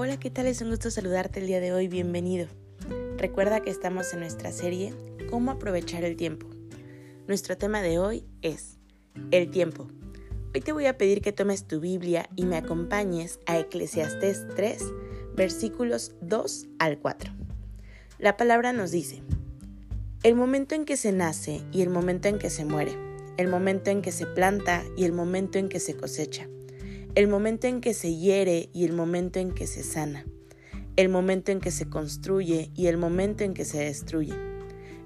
Hola, ¿qué tal? Es un gusto saludarte el día de hoy, bienvenido. Recuerda que estamos en nuestra serie Cómo aprovechar el tiempo. Nuestro tema de hoy es el tiempo. Hoy te voy a pedir que tomes tu Biblia y me acompañes a Eclesiastés 3, versículos 2 al 4. La palabra nos dice, el momento en que se nace y el momento en que se muere, el momento en que se planta y el momento en que se cosecha el momento en que se hiere y el momento en que se sana, el momento en que se construye y el momento en que se destruye,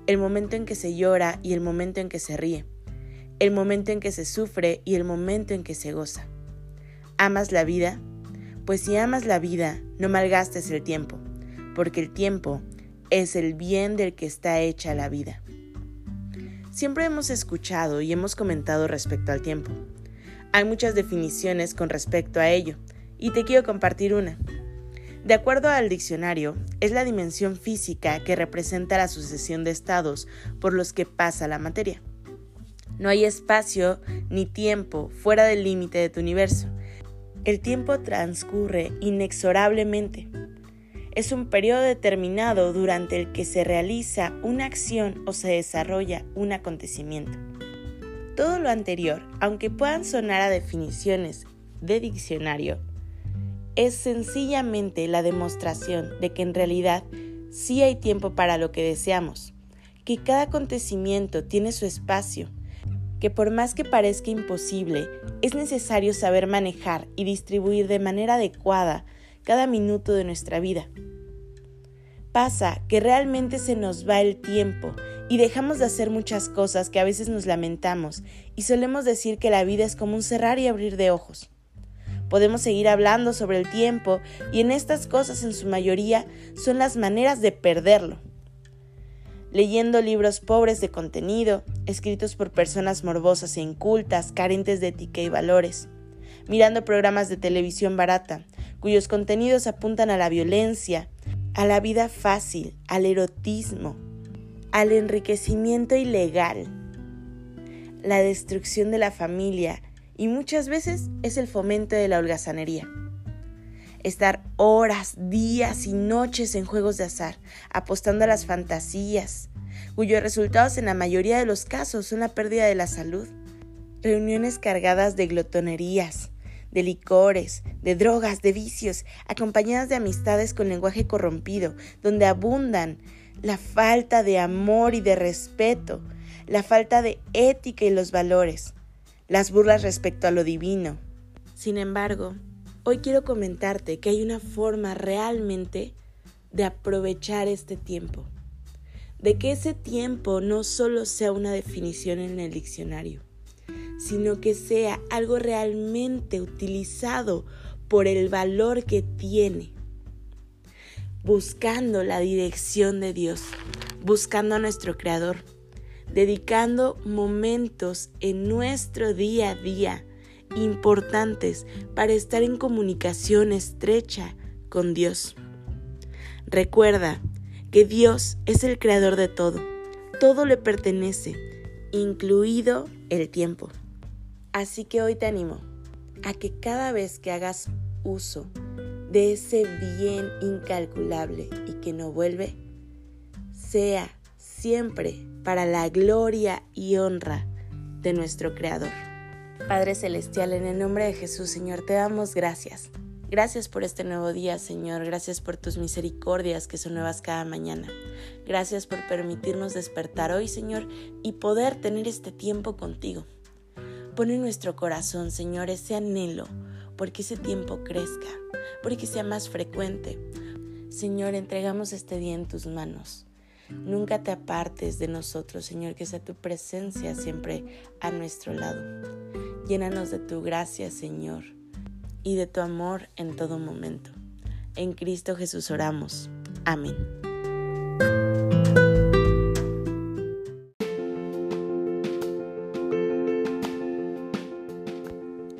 el momento en que se llora y el momento en que se ríe, el momento en que se sufre y el momento en que se goza. ¿Amas la vida? Pues si amas la vida, no malgastes el tiempo, porque el tiempo es el bien del que está hecha la vida. Siempre hemos escuchado y hemos comentado respecto al tiempo. Hay muchas definiciones con respecto a ello, y te quiero compartir una. De acuerdo al diccionario, es la dimensión física que representa la sucesión de estados por los que pasa la materia. No hay espacio ni tiempo fuera del límite de tu universo. El tiempo transcurre inexorablemente. Es un periodo determinado durante el que se realiza una acción o se desarrolla un acontecimiento. Todo lo anterior, aunque puedan sonar a definiciones de diccionario, es sencillamente la demostración de que en realidad sí hay tiempo para lo que deseamos, que cada acontecimiento tiene su espacio, que por más que parezca imposible, es necesario saber manejar y distribuir de manera adecuada cada minuto de nuestra vida. Pasa que realmente se nos va el tiempo y dejamos de hacer muchas cosas que a veces nos lamentamos y solemos decir que la vida es como un cerrar y abrir de ojos. Podemos seguir hablando sobre el tiempo y en estas cosas en su mayoría son las maneras de perderlo. Leyendo libros pobres de contenido, escritos por personas morbosas e incultas, carentes de ética y valores. Mirando programas de televisión barata, cuyos contenidos apuntan a la violencia, a la vida fácil, al erotismo, al enriquecimiento ilegal, la destrucción de la familia y muchas veces es el fomento de la holgazanería. Estar horas, días y noches en juegos de azar, apostando a las fantasías, cuyos resultados en la mayoría de los casos son la pérdida de la salud. Reuniones cargadas de glotonerías, de licores, de drogas, de vicios, acompañadas de amistades con lenguaje corrompido, donde abundan la falta de amor y de respeto, la falta de ética y los valores, las burlas respecto a lo divino. Sin embargo, hoy quiero comentarte que hay una forma realmente de aprovechar este tiempo, de que ese tiempo no solo sea una definición en el diccionario, sino que sea algo realmente utilizado por el valor que tiene, buscando la dirección de Dios, buscando a nuestro Creador, dedicando momentos en nuestro día a día importantes para estar en comunicación estrecha con Dios. Recuerda que Dios es el creador de todo, todo le pertenece, incluido el tiempo. Así que hoy te animo a que cada vez que hagas uso de ese bien incalculable y que no vuelve, sea siempre para la gloria y honra de nuestro Creador. Padre Celestial, en el nombre de Jesús, Señor, te damos gracias. Gracias por este nuevo día, Señor. Gracias por tus misericordias que son nuevas cada mañana. Gracias por permitirnos despertar hoy, Señor, y poder tener este tiempo contigo. Pone en nuestro corazón, Señor, ese anhelo, porque ese tiempo crezca, porque sea más frecuente. Señor, entregamos este día en tus manos. Nunca te apartes de nosotros, Señor, que sea tu presencia siempre a nuestro lado. Llénanos de tu gracia, Señor, y de tu amor en todo momento. En Cristo Jesús oramos. Amén.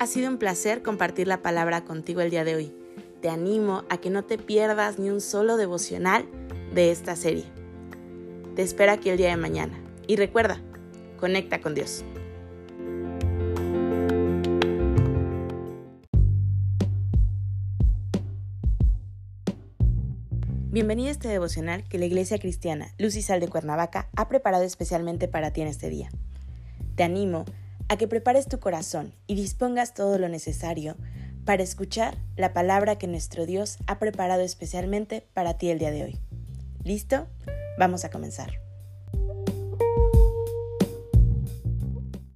Ha sido un placer compartir la palabra contigo el día de hoy. Te animo a que no te pierdas ni un solo devocional de esta serie. Te espero aquí el día de mañana. Y recuerda, conecta con Dios. Bienvenido a este devocional que la Iglesia Cristiana Luz y Sal de Cuernavaca ha preparado especialmente para ti en este día. Te animo a que prepares tu corazón y dispongas todo lo necesario para escuchar la palabra que nuestro Dios ha preparado especialmente para ti el día de hoy. ¿Listo? Vamos a comenzar.